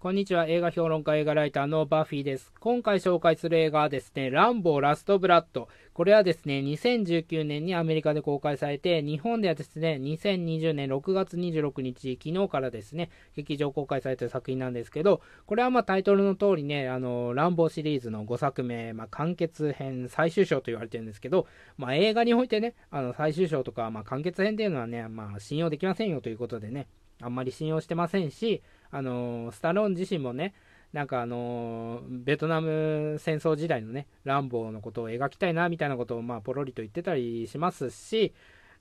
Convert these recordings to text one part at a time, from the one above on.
こんにちは。映画評論家、映画ライターのバフィーです。今回紹介する映画はですね、ランボー・ラスト・ブラッド。これはですね、2019年にアメリカで公開されて、日本ではですね、2020年6月26日、昨日からですね、劇場公開されている作品なんですけど、これはまあタイトルの通りね、あの、ランボーシリーズの5作目、まあ、完結編最終章と言われてるんですけど、まあ、映画においてね、あの、最終章とか、まあ、完結編っていうのはね、まあ、信用できませんよということでね、あんまり信用してませんし、あのスタローン自身もね、なんかあのベトナム戦争時代のね、ランボーのことを描きたいなみたいなことをまあポロリと言ってたりしますし、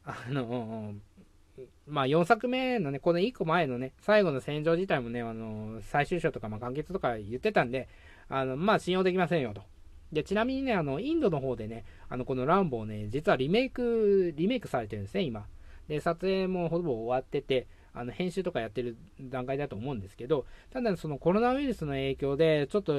あのまあ4作目のね、この1個前のね、最後の戦場自体もね、あの最終章とかまあ完結とか言ってたんで、あのまあ信用できませんよと。で、ちなみにね、あの、インドの方でね、あの、このランボーね、実はリメイク、リメイクされてるんですね、今。で、撮影もほぼ終わってて、あの編集とかやってる段階だと思うんですけど、ただそのコロナウイルスの影響で、ちょっと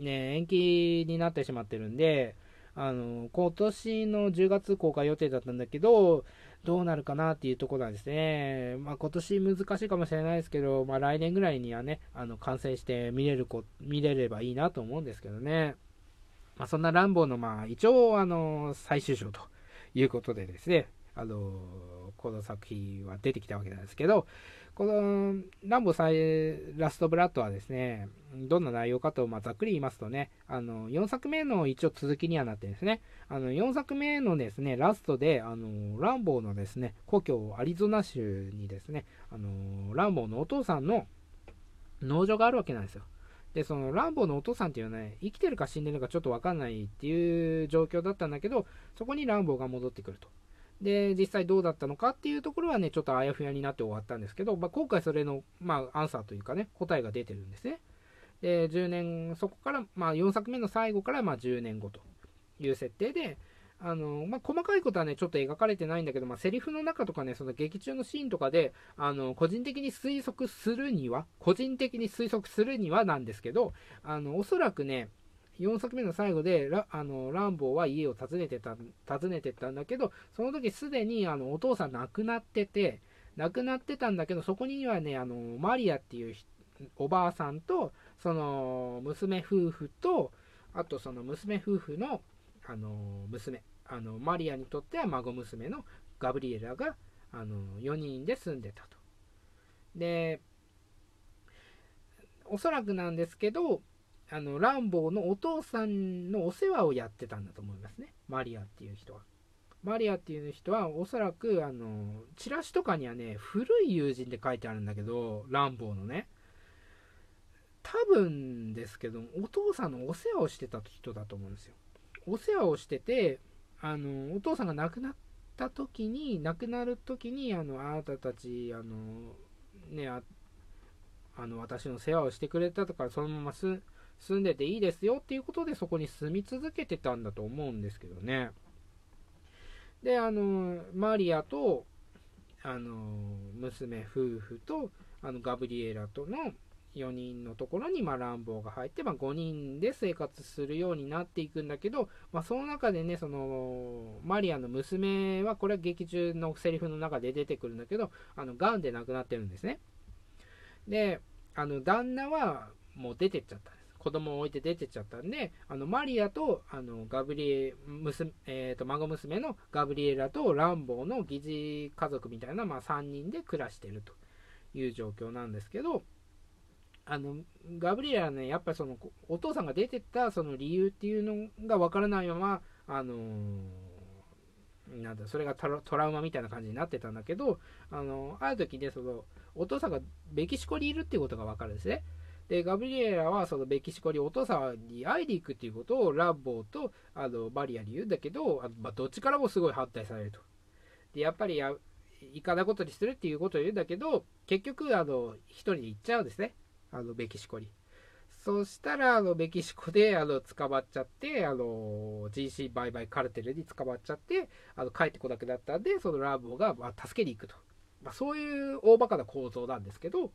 ね、延期になってしまってるんで、あの、今年の10月公開予定だったんだけど、どうなるかなっていうところなんですね。まあ、今年難しいかもしれないですけど、まあ、来年ぐらいにはね、あの、完成して見れるこ、見れればいいなと思うんですけどね。まあ、そんなランボーの、まあ、一応、あの、最終章ということでですね、あのこの作品は出てきたわけなんですけど、このランボサイラストブラッドはですね、どんな内容かと、まあ、ざっくり言いますとね、あの、4作目の一応続きにはなってんですね。あの、4作目のですね、ラストで、あの、ランボーのですね、故郷アリゾナ州にですね、あの、ランボーのお父さんの農場があるわけなんですよ。で、そのランボーのお父さんっていうのはね、生きてるか死んでるかちょっとわかんないっていう状況だったんだけど、そこにランボーが戻ってくると。で、実際どうだったのかっていうところはね、ちょっとあやふやになって終わったんですけど、まあ、今回それの、まあ、アンサーというかね、答えが出てるんですね。で、10年、そこから、まあ、4作目の最後から、まあ、10年後という設定で、あの、まあ、細かいことはね、ちょっと描かれてないんだけど、まあ、セリフの中とかね、その劇中のシーンとかで、あの、個人的に推測するには、個人的に推測するにはなんですけど、あの、おそらくね、4作目の最後でラあのランボーは家を訪ねてた訪ねてたんだけどその時すでにあのお父さん亡くなってて亡くなってたんだけどそこにはねあのマリアっていうおばあさんとその娘夫婦とあとその娘夫婦のあの娘あのマリアにとっては孫娘のガブリエラがあの4人で住んでたと。でおそらくなんですけどあのランボーのお父さんのお世話をやってたんだと思いますね。マリアっていう人は。マリアっていう人はおそらくあのチラシとかにはね古い友人って書いてあるんだけどランボーのね。多分ですけどお父さんのお世話をしてた人だと思うんですよ。お世話をしててあのお父さんが亡くなった時に亡くなる時にあのあなたたちあのねあの私の世話をしてくれたとかそのまます住んでていいですよっていうことでそこに住み続けてたんだと思うんですけどね。で、あの、マリアと、あの、娘夫婦と、あの、ガブリエラとの4人のところに、まあ、乱暴が入って、まあ、5人で生活するようになっていくんだけど、まあ、その中でね、その、マリアの娘は、これは劇中のセリフの中で出てくるんだけど、あの、癌で亡くなってるんですね。で、あの、旦那はもう出てっちゃった。子供を置いて出てっちゃったんで、あのマリアとあのガブリエ娘、えーと、孫娘のガブリエラとランボーの疑似家族みたいな、まあ、3人で暮らしてるという状況なんですけど、あのガブリエラね、やっぱりそのお父さんが出てったその理由っていうのがわからないまま、あのー、なんだそれがトラウマみたいな感じになってたんだけど、あのある時でそのお父さんがメキシコにいるっていうことが分かるんですね。で、ガブリエラはそのメキシコにお父さんに会いに行くっていうことをランボーとあのマリアに言うんだけど、あのまあ、どっちからもすごい反対されると。で、やっぱりや行かないことにするっていうことを言うんだけど、結局、あの、一人で行っちゃうんですね。あの、メキシコに。そしたら、あの、メキシコで、あの、捕まっちゃって、あの、人身売買カルテルに捕まっちゃって、あの、帰ってこなくなったんで、そのランボーが、まあ、助けに行くと。まあ、そういう大バカな構造なんですけど、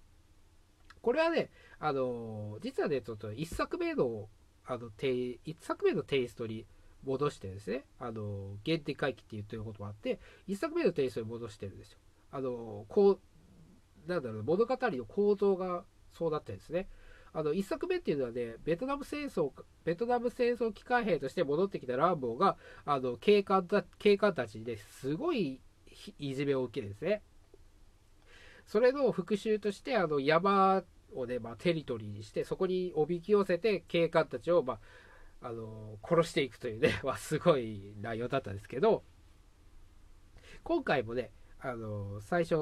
これはね、あの実はね、ちょっと1作目の、あの、1作目のテイストに戻してですね、あの原点回帰って言ってることもあって、1作目のテイストに戻してるんですよ。あのこう、なんだろう、物語の構造がそうだったんですね。あの、一作目っていうのはね、ベトナム戦争、ベトナム戦争機関兵として戻ってきたランボーが、あの、警官た警官たちですごいいじめを受けるんですね。それの復讐として、あの、山をね、まあ、テリトリーにして、そこにおびき寄せて、警官たちを、まあ、あの、殺していくというね、まあ、すごい内容だったんですけど、今回もね、あの、最初、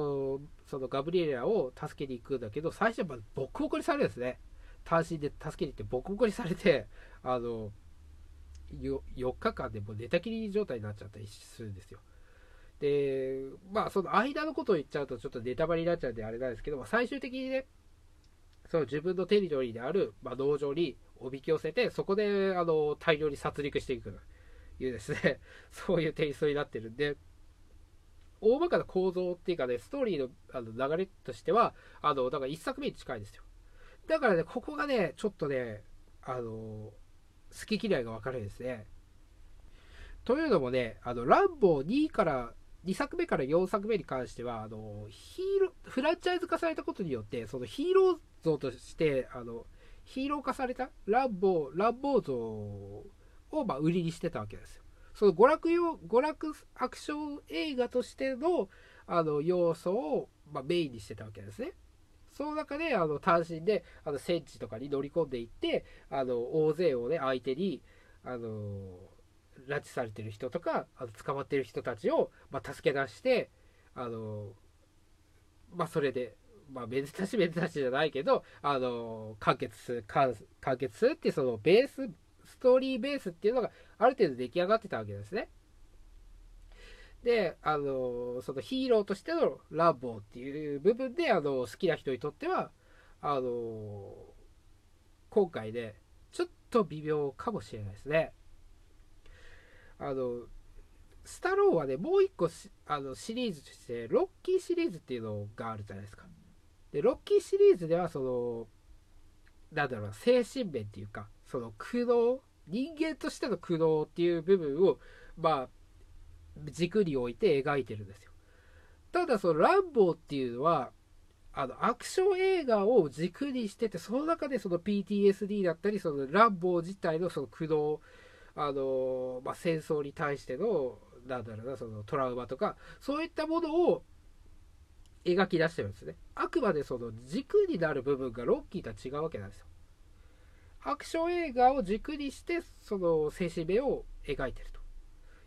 そのガブリエラを助けに行くんだけど、最初はボコボコにされるんですね。単身で助けに行ってボコボコにされて、あの、4日間でもう寝たきり状態になっちゃったりするんですよ。で、まあ、その間のことを言っちゃうとちょっとネタバレになっちゃうんであれなんですけども、最終的にね、その自分のテリトリーである、まあ、農場におびき寄せて、そこであの大量に殺戮していくというですね、そういうテイストになってるんで、大まかな構造っていうかね、ストーリーのあの流れとしては、あの、だから1作目に近いですよ。だからね、ここがね、ちょっとね、あの、好き嫌いが分かるんですね。というのもね、あの、ランボー2から2作目から4作目に関しては、あの、ヒーロ、フランチャイズ化されたことによって、そのヒーロー像として、あの、ヒーロー化されたランボー、ランボー像を、まあ、売りにしてたわけですよ。その娯楽用、娯楽アクション映画としての、あの、要素を、まあ、メインにしてたわけですね。その中で、あの、単身で、あの、戦地とかに乗り込んでいって、あの、大勢をね、相手に、あの、拉致されてる人とか、あの捕まってる人たちを、まあ、助け出して、あの、まあ、それで、まあ、めでたしめでたしじゃないけど、あの、完結する、完結するっていう、その、ベース、ストーリーベースっていうのが、ある程度出来上がってたわけですね。で、あの、そのヒーローとしてのランボーっていう部分で、あの、好きな人にとっては、あの、今回で、ちょっと微妙かもしれないですね。あの、スタローはね、もう一個あのシリーズとして、ロッキーシリーズっていうのがあるじゃないですか。で、ロッキーシリーズでは、その、なんだろう精神面っていうか、その苦悩、人間としての苦悩っていう部分を、まあ、軸に置いて描いてるんですよ。ただ、そのランボーっていうのは、あの、アクション映画を軸にしてて、その中でその PTSD だったり、そのランボー自体のその苦悩、あの、まあ、戦争に対しての、なんだろうな、そのトラウマとか、そういったものを描き出してるんですね。あくまでその軸になる部分がロッキーとは違うわけなんですよ。アクション映画を軸にして、その精神面を描いてると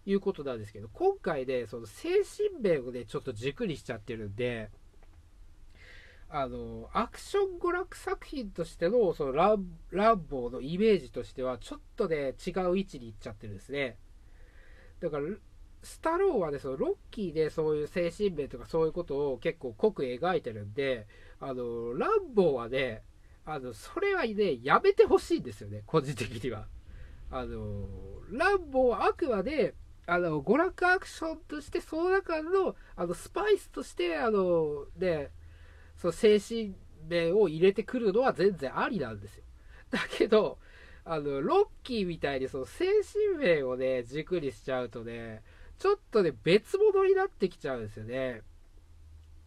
いうことなんですけど、今回で、その精神面をね、ちょっと軸にしちゃってるんで、あの、アクション娯楽作品としての、そのラン、ランボーのイメージとしては、ちょっとね、違う位置に行っちゃってるんですね。だから、スタローはね、そのロッキーでそういう精神面とかそういうことを結構濃く描いてるんで、あの、ランボーはね、あの、それはね、やめてほしいんですよね、個人的には。あの、ランボーはあくまで、あの、娯楽アクションとして、その中の、あの、スパイスとして、あの、ね、その精神面を入れてくるのは全然ありなんですよ。だけど、あの、ロッキーみたいにその精神面をね、軸にしちゃうとね、ちょっとね、別物になってきちゃうんですよね。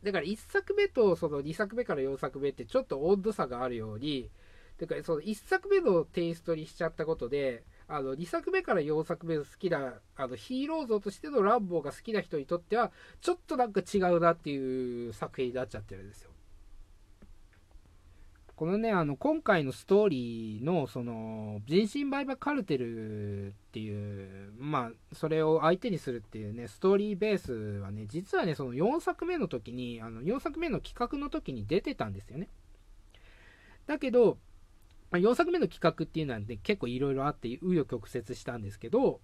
だから1作目とその2作目から4作目ってちょっと温度差があるように、だからその1作目のテイストにしちゃったことで、あの2作目から4作目の好きなあのヒーロー像としてのランボーが好きな人にとってはちょっとなんか違うなっていう作品になっちゃってるんですよ。このね、あの、今回のストーリーの、その、人身売買カルテルっていう、まあ、それを相手にするっていうね、ストーリーベースはね、実はね、その4作目の時に、あの、4作目の企画の時に出てたんですよね。だけど、4作目の企画っていうのはね、結構いろいろあって、紆余曲折したんですけど、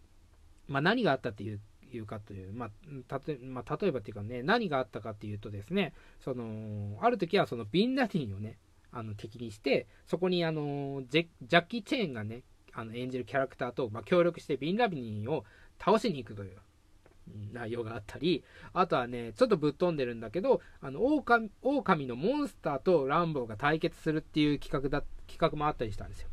まあ、何があったっていういうかという、まあ、たとまあ、例えばっていうかね、何があったかっていうとですね、その、ある時はそのビンラディンをね、あの敵にして、そこにあのジャッキー・チェーンがね、あの演じるキャラクターと、まあ、協力してビンラビニンを倒しに行くという内容があったり、あとはね、ちょっとぶっ飛んでるんだけど、あの、狼狼のモンスターとランボーが対決するっていう企画だ、企画もあったりしたんですよ。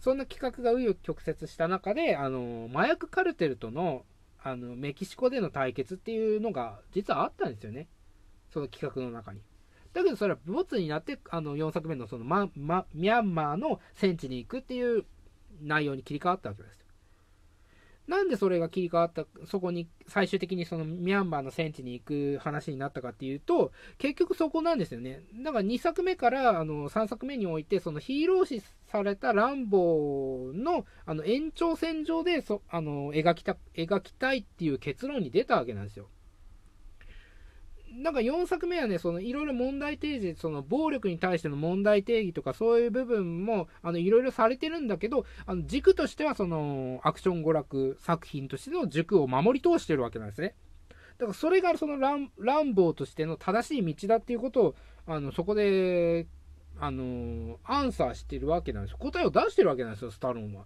そんな企画が紆余曲折した中で、あの、麻薬カルテルとの、あの、メキシコでの対決っていうのが実はあったんですよね。その企画の中に。だけどそれはボツになってあの4作目のその、まま、ミャンマーの戦地に行くっていう内容に切り替わったわけですよ。なんでそれが切り替わった、そこに最終的にそのミャンマーの戦地に行く話になったかっていうと、結局そこなんですよね。だから2作目からあの3作目において、そのヒーロー視されたランボーのあの延長線上でそあの描きた描きたいっていう結論に出たわけなんですよ。なんか4作目はね、そのいろいろ問題提示、その暴力に対しての問題定義とかそういう部分もあのいろいろされてるんだけど、あの軸としてはそのアクション娯楽作品としての軸を守り通してるわけなんですね。だからそれがそのランランボーとしての正しい道だっていうことを、あのそこで、あのアンサーしてるわけなんですよ。答えを出してるわけなんですよ、スタローンは。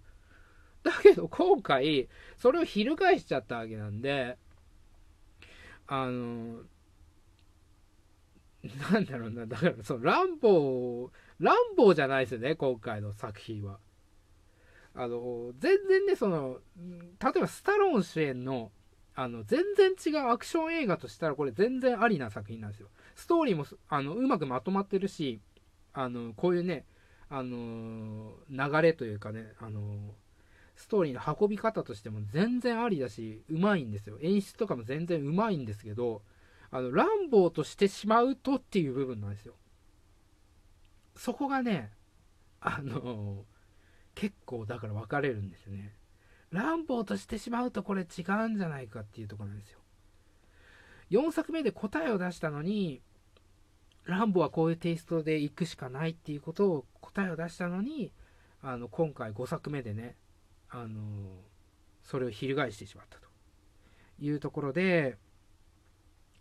だけど今回、それを翻しちゃったわけなんで、あのなんだろうな、だからそのランボー、ランボーじゃないですよね、今回の作品は。あの、全然ね、その、例えばスタローン主演の、あの、全然違うアクション映画としたら、これ全然ありな作品なんですよ。ストーリーも、あの、うまくまとまってるし、あの、こういうね、あの、流れというかね、あの、ストーリーの運び方としても全然ありだし、うまいんですよ。演出とかも全然うまいんですけど、あの、乱暴としてしまうとっていう部分なんですよ。そこがね、あの、結構だから分かれるんですよね。乱暴としてしまうとこれ違うんじゃないかっていうところなんですよ。4作目で答えを出したのに、ランボはこういうテイストで行くしかないっていうことを答えを出したのに、あの、今回5作目でね、あの、それを翻してしまったというところで、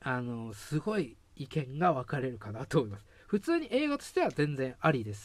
あの、すごい意見が分かれるかなと思います。普通に映画としては全然ありです。